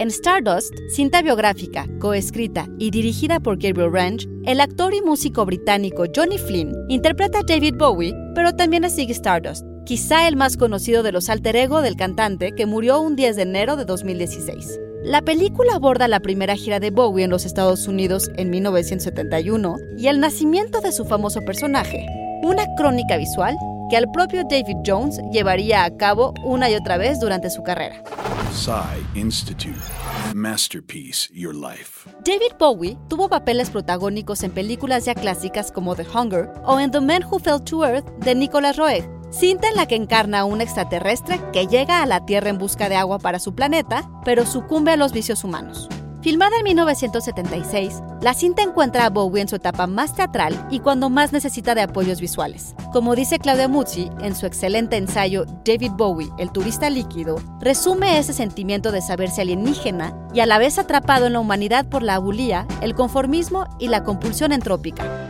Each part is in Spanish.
En Stardust, cinta biográfica, coescrita y dirigida por Gabriel Ranch, el actor y músico británico Johnny Flynn interpreta a David Bowie, pero también a Ziggy Stardust, quizá el más conocido de los alter ego del cantante que murió un 10 de enero de 2016. La película aborda la primera gira de Bowie en los Estados Unidos en 1971 y el nacimiento de su famoso personaje, una crónica visual que al propio David Jones llevaría a cabo una y otra vez durante su carrera. Institute. Masterpiece Your Life. David Bowie tuvo papeles protagónicos en películas ya clásicas como The Hunger o en The Man Who Fell to Earth de Nicolas Roeg, cinta en la que encarna a un extraterrestre que llega a la Tierra en busca de agua para su planeta, pero sucumbe a los vicios humanos. Filmada en 1976, la cinta encuentra a Bowie en su etapa más teatral y cuando más necesita de apoyos visuales. Como dice Claudia Muzzi en su excelente ensayo David Bowie, el turista líquido, resume ese sentimiento de saberse alienígena y a la vez atrapado en la humanidad por la abulía, el conformismo y la compulsión entrópica.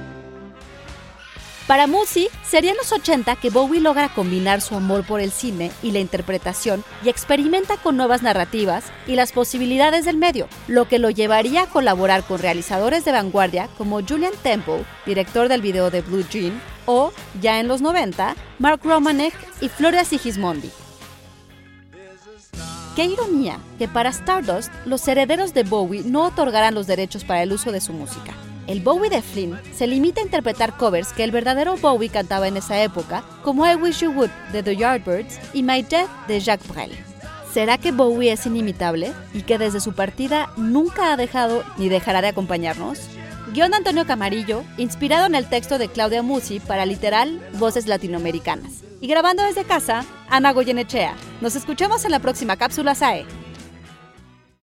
Para Musi, serían los 80 que Bowie logra combinar su amor por el cine y la interpretación y experimenta con nuevas narrativas y las posibilidades del medio, lo que lo llevaría a colaborar con realizadores de vanguardia como Julian Temple, director del video de Blue Jean, o, ya en los 90, Mark Romanek y Floria Sigismondi. Qué ironía que para Stardust los herederos de Bowie no otorgaran los derechos para el uso de su música el Bowie de Flynn se limita a interpretar covers que el verdadero Bowie cantaba en esa época, como I Wish You Would de The Yardbirds y My Death de Jacques Brel. ¿Será que Bowie es inimitable y que desde su partida nunca ha dejado ni dejará de acompañarnos? Guión Antonio Camarillo, inspirado en el texto de Claudia Musi para literal Voces Latinoamericanas. Y grabando desde casa, Ana Goyenechea. Nos escuchamos en la próxima cápsula SAE.